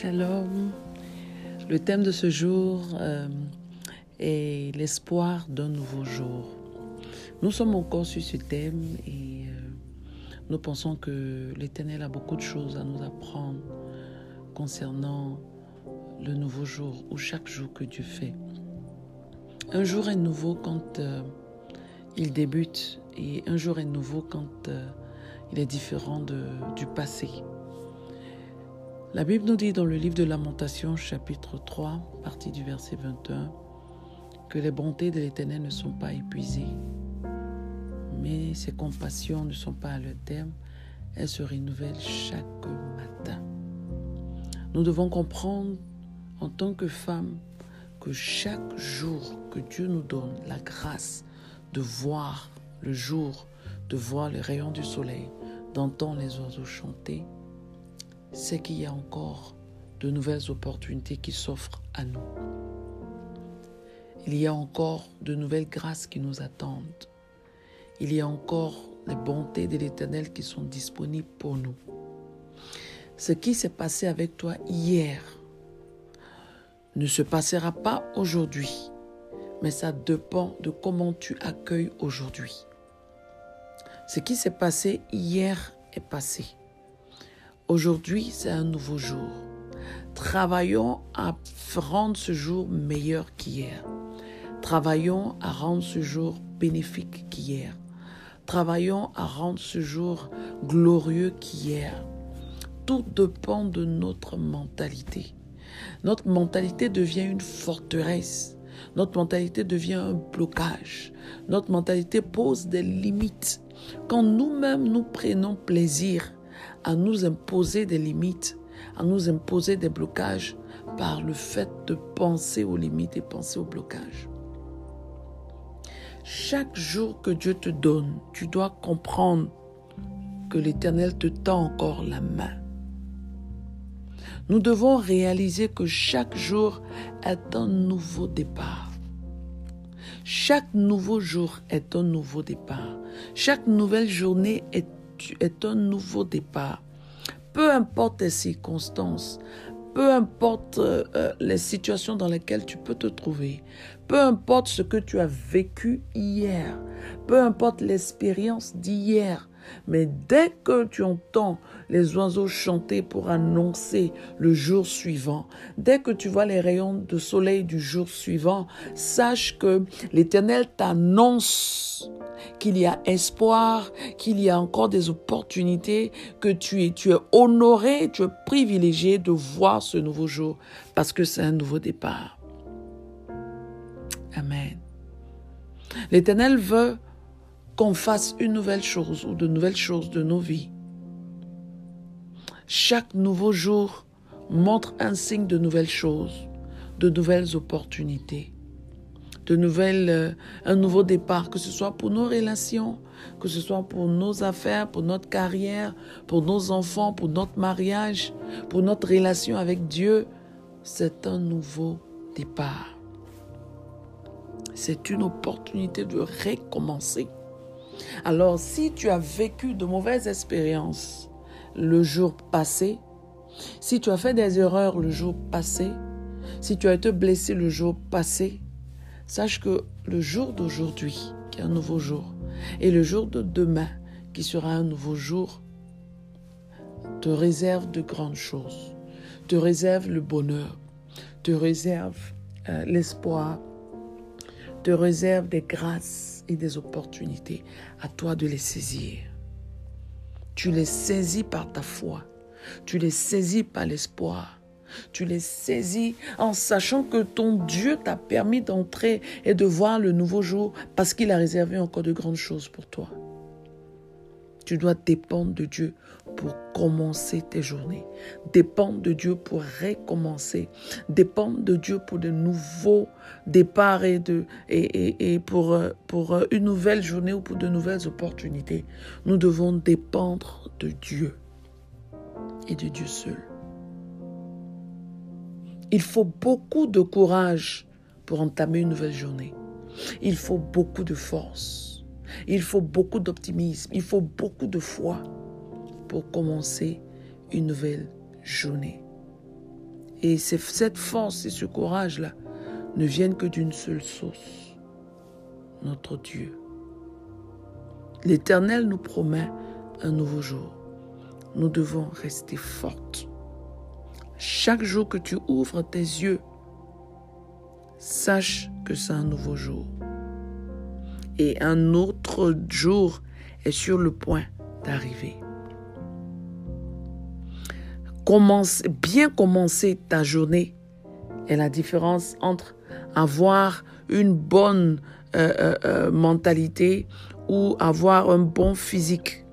Shalom. Le thème de ce jour euh, est l'espoir d'un nouveau jour. Nous sommes encore sur ce thème et euh, nous pensons que l'Éternel a beaucoup de choses à nous apprendre concernant le nouveau jour ou chaque jour que Dieu fait. Un jour est nouveau quand euh, il débute et un jour est nouveau quand il est différent du passé. La Bible nous dit dans le livre de Lamentation, chapitre 3, partie du verset 21, que les bontés de l'Éternel ne sont pas épuisées, mais ses compassions ne sont pas à leur terme, elles se renouvellent chaque matin. Nous devons comprendre en tant que femmes que chaque jour que Dieu nous donne la grâce de voir le jour, de voir les rayons du soleil, d'entendre les oiseaux chanter, c'est qu'il y a encore de nouvelles opportunités qui s'offrent à nous. Il y a encore de nouvelles grâces qui nous attendent. Il y a encore les bontés de l'Éternel qui sont disponibles pour nous. Ce qui s'est passé avec toi hier ne se passera pas aujourd'hui, mais ça dépend de comment tu accueilles aujourd'hui. Ce qui s'est passé hier est passé. Aujourd'hui, c'est un nouveau jour. Travaillons à rendre ce jour meilleur qu'hier. Travaillons à rendre ce jour bénéfique qu'hier. Travaillons à rendre ce jour glorieux qu'hier. Tout dépend de notre mentalité. Notre mentalité devient une forteresse. Notre mentalité devient un blocage. Notre mentalité pose des limites. Quand nous-mêmes nous prenons plaisir à nous imposer des limites, à nous imposer des blocages par le fait de penser aux limites et penser aux blocages. Chaque jour que Dieu te donne, tu dois comprendre que l'Éternel te tend encore la main. Nous devons réaliser que chaque jour est un nouveau départ. Chaque nouveau jour est un nouveau départ. Chaque nouvelle journée est est un nouveau départ. Peu importe les circonstances, peu importe euh, euh, les situations dans lesquelles tu peux te trouver, peu importe ce que tu as vécu hier, peu importe l'expérience d'hier, mais dès que tu entends les oiseaux chanter pour annoncer le jour suivant, dès que tu vois les rayons de soleil du jour suivant, sache que l'Éternel t'annonce qu'il y a espoir, qu'il y a encore des opportunités, que tu es, tu es honoré, tu es privilégié de voir ce nouveau jour parce que c'est un nouveau départ. Amen. L'Éternel veut qu'on fasse une nouvelle chose ou de nouvelles choses de nos vies. Chaque nouveau jour montre un signe de nouvelles choses, de nouvelles opportunités, de nouvelles, euh, un nouveau départ, que ce soit pour nos relations, que ce soit pour nos affaires, pour notre carrière, pour nos enfants, pour notre mariage, pour notre relation avec Dieu. C'est un nouveau départ. C'est une opportunité de recommencer. Alors, si tu as vécu de mauvaises expériences le jour passé, si tu as fait des erreurs le jour passé, si tu as été blessé le jour passé, sache que le jour d'aujourd'hui, qui est un nouveau jour, et le jour de demain, qui sera un nouveau jour, te réserve de grandes choses, te réserve le bonheur, te réserve euh, l'espoir, te réserve des grâces et des opportunités. À toi de les saisir. Tu les saisis par ta foi. Tu les saisis par l'espoir. Tu les saisis en sachant que ton Dieu t'a permis d'entrer et de voir le nouveau jour parce qu'il a réservé encore de grandes choses pour toi. Tu dois dépendre de Dieu pour commencer tes journées. Dépendre de Dieu pour recommencer. Dépendre de Dieu pour de nouveaux départs et, et, pour, euh, pour euh, une nouvelle journée ou pour de nouvelles opportunités. Nous devons dépendre de Dieu et de Dieu seul. Il faut beaucoup de courage pour entamer une nouvelle journée. Il faut beaucoup de force. Il faut beaucoup d'optimisme, il faut beaucoup de foi pour commencer une nouvelle journée. Et cette force et ce courage-là ne viennent que d'une seule source, notre Dieu. L'Éternel nous promet un nouveau jour. Nous devons rester fortes. Chaque jour que tu ouvres tes yeux, sache que c'est un nouveau jour. Et un autre jour est sur le point d'arriver. Commence, bien commencer ta journée est la différence entre avoir une bonne euh, euh, euh, mentalité ou avoir un bon physique.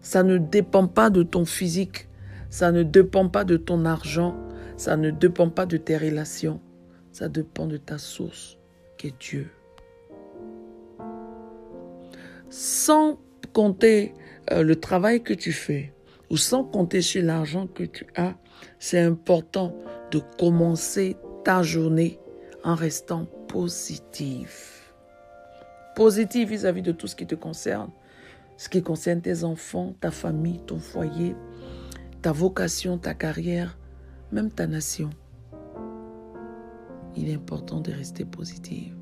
Ça ne dépend pas de ton physique, ça ne dépend pas de ton argent, ça ne dépend pas de tes relations, ça dépend de ta source qui est Dieu. Sans compter le travail que tu fais ou sans compter sur l'argent que tu as, c'est important de commencer ta journée en restant positif. Positif vis-à-vis de tout ce qui te concerne. Ce qui concerne tes enfants, ta famille, ton foyer, ta vocation, ta carrière, même ta nation. Il est important de rester positif.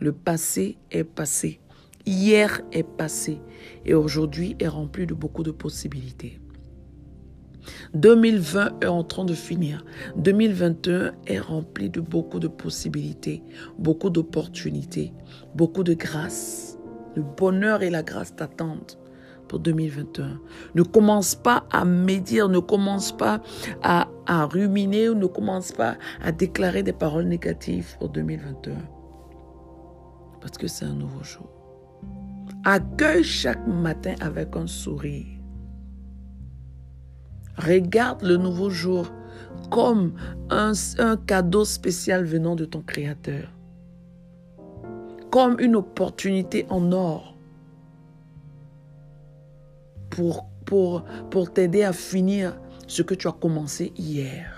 Le passé est passé. Hier est passé et aujourd'hui est rempli de beaucoup de possibilités. 2020 est en train de finir. 2021 est rempli de beaucoup de possibilités, beaucoup d'opportunités, beaucoup de grâce. Le bonheur et la grâce t'attendent pour 2021. Ne commence pas à médire, ne commence pas à, à ruminer, ne commence pas à déclarer des paroles négatives pour 2021. Parce que c'est un nouveau jour. Accueille chaque matin avec un sourire. Regarde le nouveau jour comme un, cadeau spécial venant de ton Créateur. Comme une opportunité en or pour, pour, pour t'aider à finir ce que tu as commencé hier.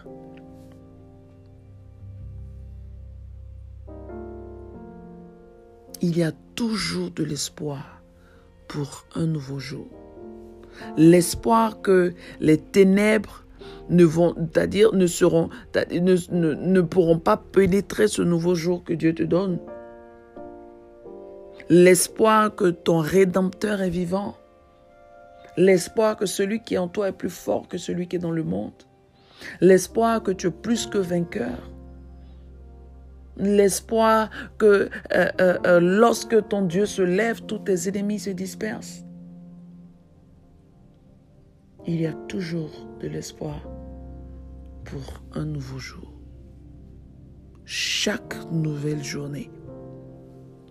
Il y a toujours de l'espoir pour un nouveau jour l'espoir que les ténèbres ne vont, ne seront, ne, ne pourront pas pénétrer ce nouveau jour que Dieu te donne. L'espoir que ton Rédempteur est vivant. L'espoir que celui qui est en toi est plus fort que celui qui est dans le monde. L'espoir que tu es plus que vainqueur. L'espoir que euh, euh, euh, lorsque ton Dieu se lève, tous tes ennemis se dispersent il y a toujours de l'espoir pour un nouveau jour. Chaque nouvelle journée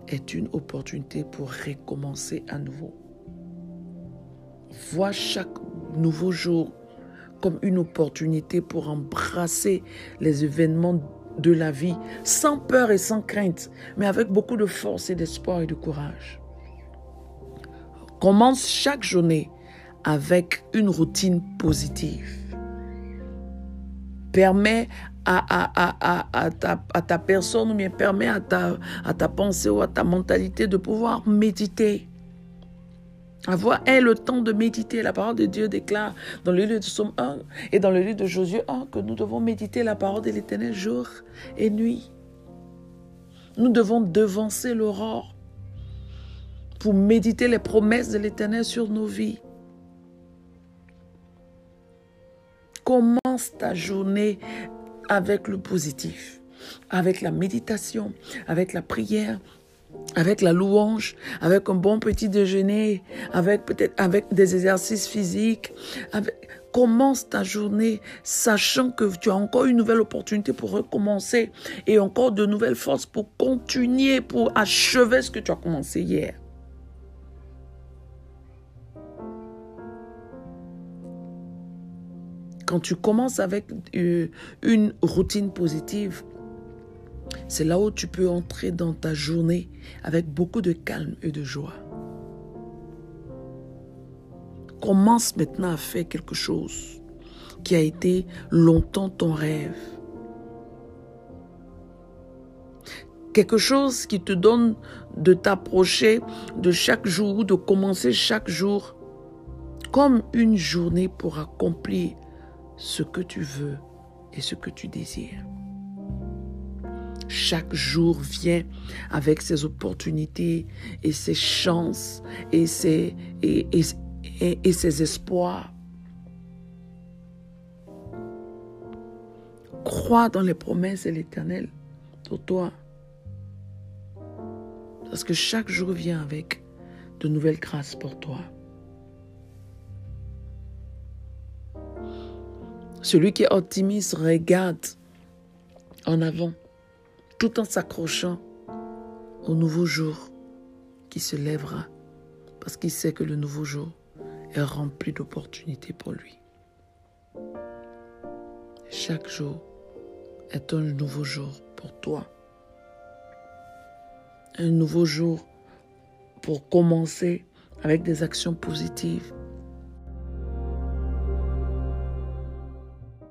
est une opportunité pour recommencer à nouveau. Vois chaque nouveau jour comme une opportunité pour embrasser les événements de la vie sans peur et sans crainte, mais avec beaucoup de force et d'espoir et de courage. Commence chaque journée avec une routine positive. Permet à, à, ta, personne ou bien permet à ta, à ta pensée ou à ta mentalité de pouvoir méditer. Avoir le temps de méditer. La parole de Dieu déclare dans le livre de Somme 1 et dans le livre de Josué 1 que nous devons méditer la parole de l'Éternel jour et nuit. Nous devons devancer l'aurore pour méditer les promesses de l'Éternel sur nos vies. Commence ta journée avec le positif, avec la méditation, avec la prière, avec la louange, avec un bon petit déjeuner, avec peut-être avec des exercices physiques. commence ta journée sachant que tu as encore une nouvelle opportunité pour recommencer et encore de nouvelles forces pour continuer, pour achever ce que tu as commencé hier. Quand tu commences avec euh, une routine positive, c'est là où tu peux entrer dans ta journée avec beaucoup de calme et de joie. Commence maintenant à faire quelque chose qui a été longtemps ton rêve. Quelque chose qui te donne de t'approcher de chaque jour, de commencer chaque jour comme une journée pour accomplir ce que tu veux et ce que tu désires. Chaque jour vient avec ses opportunités et ses chances et ses, et, et ses espoirs. Crois dans les promesses de l'Éternel pour toi. Parce que chaque jour vient avec de nouvelles grâces pour toi. Celui qui est optimiste regarde en avant tout en s'accrochant au nouveau jour qui se lèvera parce qu'il sait que le nouveau jour est rempli d'opportunités pour lui. Chaque jour est un nouveau jour pour toi. Un nouveau jour pour commencer avec des actions positives